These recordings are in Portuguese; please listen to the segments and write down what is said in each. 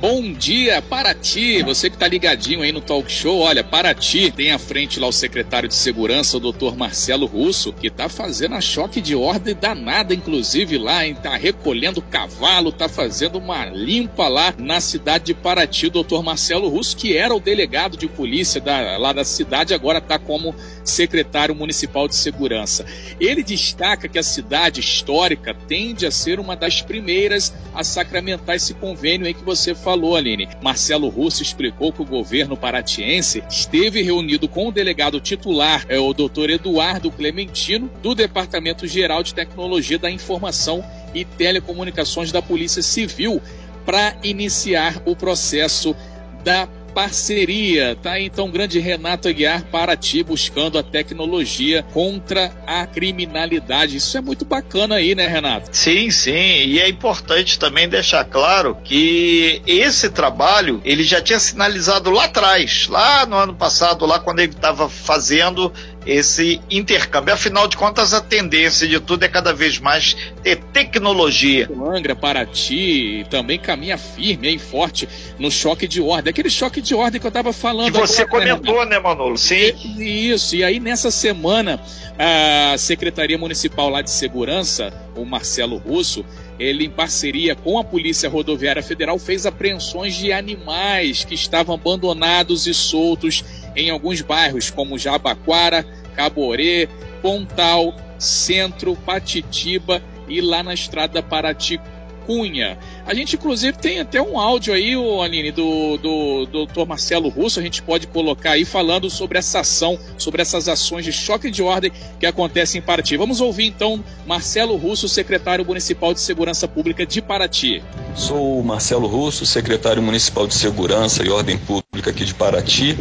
Bom dia, Paraty. Você que está ligadinho aí no talk show, olha, Paraty tem à frente lá o secretário de Segurança, o doutor Marcelo Russo, que está fazendo a choque de ordem danada, inclusive lá, hein? Tá recolhendo cavalo, tá fazendo uma limpa lá na cidade de Paraty. O doutor Marcelo Russo, que era o delegado de polícia da, lá da cidade, agora está como secretário municipal de segurança. Ele destaca que a cidade histórica tende a ser uma das primeiras a sacramentar esse convênio aí que você falou falou, Aline. Marcelo Russo explicou que o governo paratiense esteve reunido com o delegado titular, é o doutor Eduardo Clementino, do Departamento Geral de Tecnologia da Informação e Telecomunicações da Polícia Civil, para iniciar o processo da parceria. Tá então grande Renato Aguiar para ti buscando a tecnologia contra a criminalidade. Isso é muito bacana aí, né, Renato? Sim, sim. E é importante também deixar claro que esse trabalho ele já tinha sinalizado lá atrás, lá no ano passado, lá quando ele estava fazendo esse intercâmbio. Afinal de contas, a tendência de tudo é cada vez mais ter tecnologia. O Angra, Paraty, também caminha firme e forte no choque de ordem. Aquele choque de ordem que eu estava falando. Que você agora, né, comentou, né, né, Manolo? Sim. Isso. E aí, nessa semana, a Secretaria Municipal lá de Segurança, o Marcelo Russo, ele, em parceria com a Polícia Rodoviária Federal, fez apreensões de animais que estavam abandonados e soltos em alguns bairros, como Jabaquara, Caborê, Pontal, Centro, Patitiba e lá na estrada Paraty Cunha. A gente, inclusive, tem até um áudio aí, Aline, do, do, do Dr. Marcelo Russo, a gente pode colocar aí falando sobre essa ação, sobre essas ações de choque de ordem que acontecem em Paraty. Vamos ouvir então Marcelo Russo, secretário municipal de Segurança Pública de Paraty. Sou Marcelo Russo, secretário municipal de Segurança e Ordem Pública aqui de Paraty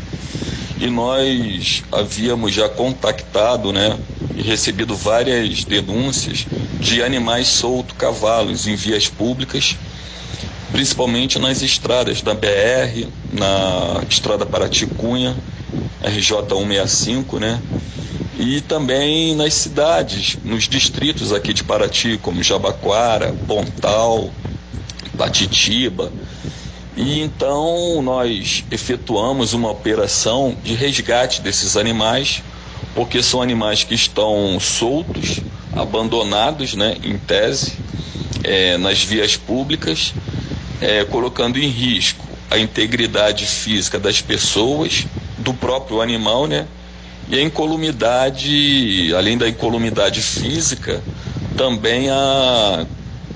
e nós havíamos já contactado, né, e recebido várias denúncias de animais soltos, cavalos, em vias públicas, principalmente nas estradas da BR, na estrada Paraty-Cunha, RJ 165, né, e também nas cidades, nos distritos aqui de Paraty, como Jabaquara, Pontal, Batitiba, e então nós efetuamos uma operação de resgate desses animais, porque são animais que estão soltos, abandonados, né, em tese, é, nas vias públicas, é, colocando em risco a integridade física das pessoas, do próprio animal, né, e a incolumidade, além da incolumidade física, também a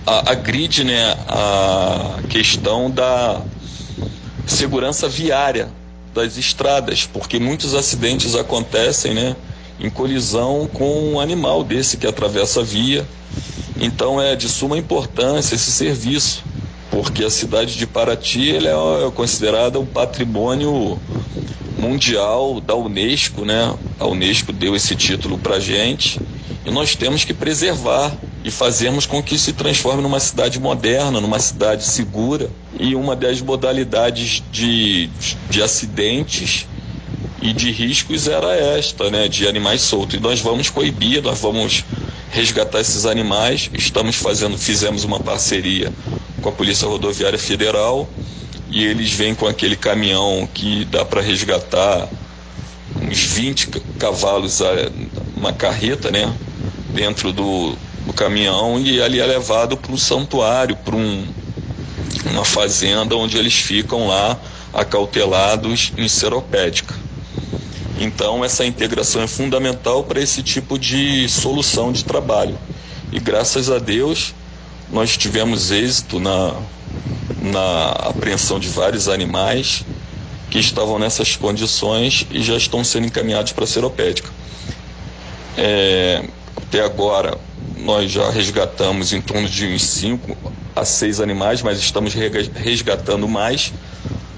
a, agride né, a questão da segurança viária das estradas, porque muitos acidentes acontecem né, em colisão com um animal desse que atravessa a via. Então é de suma importância esse serviço, porque a cidade de Paraty ela é considerada um patrimônio mundial da Unesco, né? A Unesco deu esse título para gente e nós temos que preservar e fazermos com que se transforme numa cidade moderna, numa cidade segura. E uma das modalidades de, de acidentes e de riscos era esta, né, de animais soltos. E nós vamos coibir, nós vamos resgatar esses animais. Estamos fazendo, fizemos uma parceria com a Polícia Rodoviária Federal e eles vêm com aquele caminhão que dá para resgatar uns 20 cavalos, uma carreta, né, dentro do, o caminhão e ali é levado para um santuário, para um, uma fazenda onde eles ficam lá acautelados em seropédica. Então essa integração é fundamental para esse tipo de solução de trabalho. E graças a Deus nós tivemos êxito na, na apreensão de vários animais que estavam nessas condições e já estão sendo encaminhados para a seropédica. É, até agora, nós já resgatamos em torno de uns 5 a 6 animais, mas estamos resgatando mais.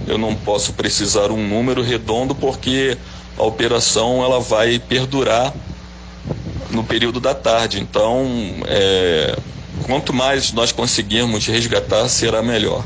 Eu não posso precisar um número redondo porque a operação ela vai perdurar no período da tarde. Então, é, quanto mais nós conseguirmos resgatar, será melhor.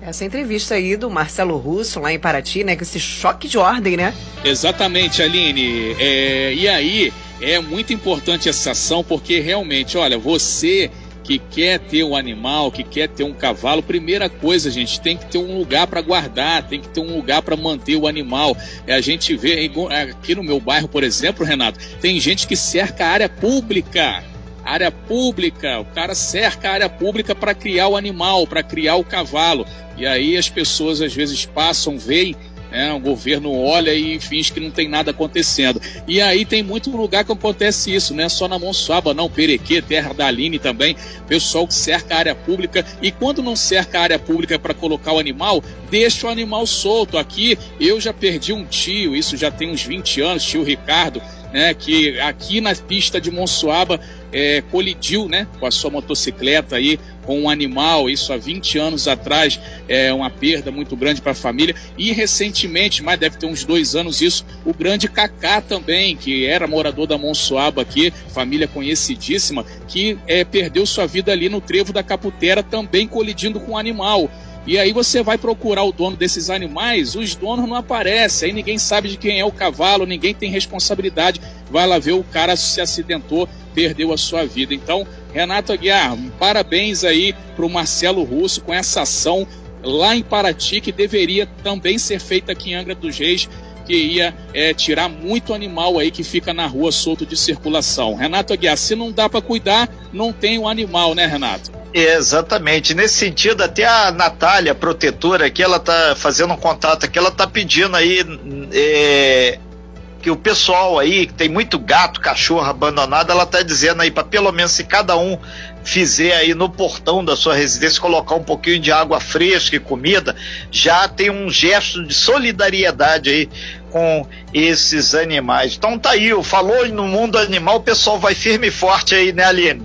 Essa entrevista aí do Marcelo Russo lá em Paraty, né? Com esse choque de ordem, né? Exatamente, Aline. É, e aí, é muito importante essa ação porque realmente, olha, você que quer ter um animal, que quer ter um cavalo, primeira coisa, gente, tem que ter um lugar para guardar, tem que ter um lugar para manter o animal. É, a gente vê aqui no meu bairro, por exemplo, Renato, tem gente que cerca a área pública. Área pública, o cara cerca a área pública para criar o animal, para criar o cavalo. E aí as pessoas às vezes passam, veem é, o governo olha e finge que não tem nada acontecendo. E aí tem muito lugar que acontece isso, não é só na Monsuaba, não. Perequê, Terra da Aline também. Pessoal que cerca a área pública. E quando não cerca a área pública para colocar o animal, deixa o animal solto. Aqui eu já perdi um tio, isso já tem uns 20 anos, tio Ricardo né, que aqui na pista de Monsuaba é, colidiu né, com a sua motocicleta aí, com um animal, isso há 20 anos atrás, é uma perda muito grande para a família. E recentemente, mas deve ter uns dois anos isso, o grande Cacá também, que era morador da Monsuaba aqui, família conhecidíssima, que é, perdeu sua vida ali no trevo da Caputera, também colidindo com um animal. E aí você vai procurar o dono desses animais, os donos não aparecem, aí ninguém sabe de quem é o cavalo, ninguém tem responsabilidade. Vai lá ver o cara se acidentou, perdeu a sua vida. Então, Renato Aguiar, parabéns aí para o Marcelo Russo com essa ação lá em Paraty, que deveria também ser feita aqui em Angra dos Reis, que ia é, tirar muito animal aí que fica na rua solto de circulação. Renato Aguiar, se não dá para cuidar, não tem o um animal, né, Renato? Exatamente. Nesse sentido, até a Natália, protetora, aqui, ela tá fazendo um contato aqui, ela tá pedindo aí é, que o pessoal aí, que tem muito gato, cachorro abandonado, ela tá dizendo aí para pelo menos se cada um fizer aí no portão da sua residência, colocar um pouquinho de água fresca e comida, já tem um gesto de solidariedade aí com esses animais. Então tá aí, falou no mundo animal, o pessoal vai firme e forte aí, né, Aline?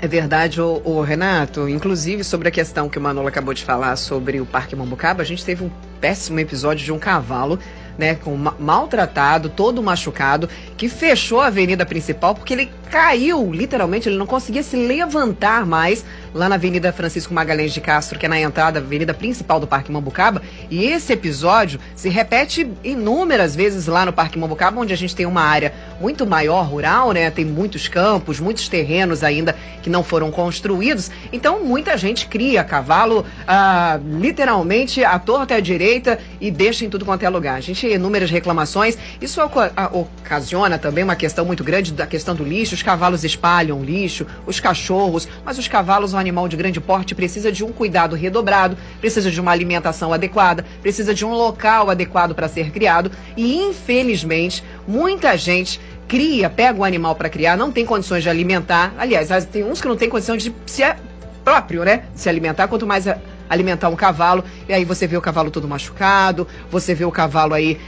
É verdade, o, o, Renato. Inclusive, sobre a questão que o Manolo acabou de falar sobre o Parque Mambucaba, a gente teve um péssimo episódio de um cavalo né, com maltratado, todo machucado, que fechou a avenida principal porque ele caiu, literalmente, ele não conseguia se levantar mais lá na Avenida Francisco Magalhães de Castro, que é na entrada, avenida principal do Parque Mambucaba. E esse episódio se repete inúmeras vezes lá no Parque Mambucaba, onde a gente tem uma área muito maior, rural, né? Tem muitos campos, muitos terrenos ainda que não foram construídos. Então, muita gente cria cavalo ah, literalmente à torta e à direita e deixa em tudo quanto é lugar. A gente tem inúmeras reclamações. Isso ocasiona também uma questão muito grande da questão do lixo. Os cavalos espalham lixo, os cachorros, mas os cavalos um animal de grande porte precisa de um cuidado redobrado, precisa de uma alimentação adequada, precisa de um local adequado para ser criado e, infelizmente, muita gente cria, pega o animal para criar, não tem condições de alimentar. Aliás, tem uns que não têm condições de se próprio, né, se alimentar, quanto mais alimentar um cavalo, e aí você vê o cavalo todo machucado, você vê o cavalo aí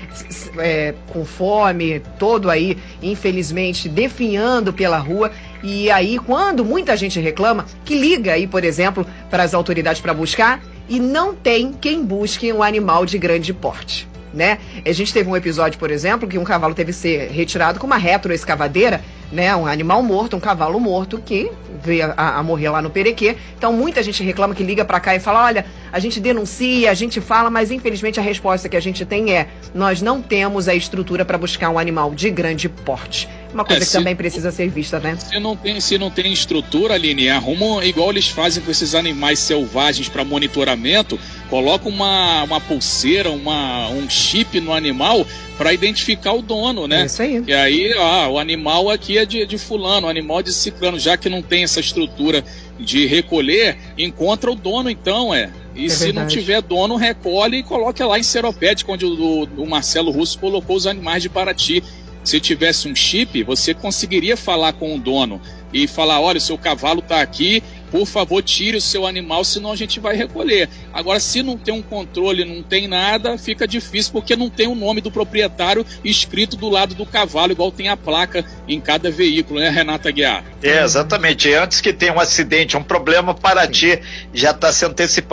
é, com fome, todo aí, infelizmente, definhando pela rua. E aí, quando muita gente reclama, que liga aí, por exemplo, para as autoridades para buscar, e não tem quem busque um animal de grande porte. Né? A gente teve um episódio, por exemplo, que um cavalo teve que ser retirado com uma retroescavadeira né, um animal morto, um cavalo morto que veio a, a, morrer lá no Perequê. Então muita gente reclama que liga para cá e fala: olha, a gente denuncia, a gente fala, mas infelizmente a resposta que a gente tem é: nós não temos a estrutura para buscar um animal de grande porte. Uma coisa é, que também precisa ser vista, né? Se não tem, se não tem estrutura, Aline, arrumam igual eles fazem com esses animais selvagens para monitoramento, coloca uma, uma pulseira, uma, um chip no animal para identificar o dono, né? É isso aí. E aí, ó, o animal aqui é de, de fulano, o animal é de ciclano, já que não tem essa estrutura de recolher, encontra o dono então, é. E é se verdade. não tiver dono, recolhe e coloca lá em Seropédica, onde o, o Marcelo Russo colocou os animais de Paraty. Se tivesse um chip, você conseguiria falar com o dono e falar: olha, o seu cavalo está aqui, por favor, tire o seu animal, senão a gente vai recolher. Agora, se não tem um controle, não tem nada, fica difícil porque não tem o nome do proprietário escrito do lado do cavalo, igual tem a placa em cada veículo, né, Renata Guiar? É, exatamente. Antes que tenha um acidente, um problema, para ti já está se antecipando.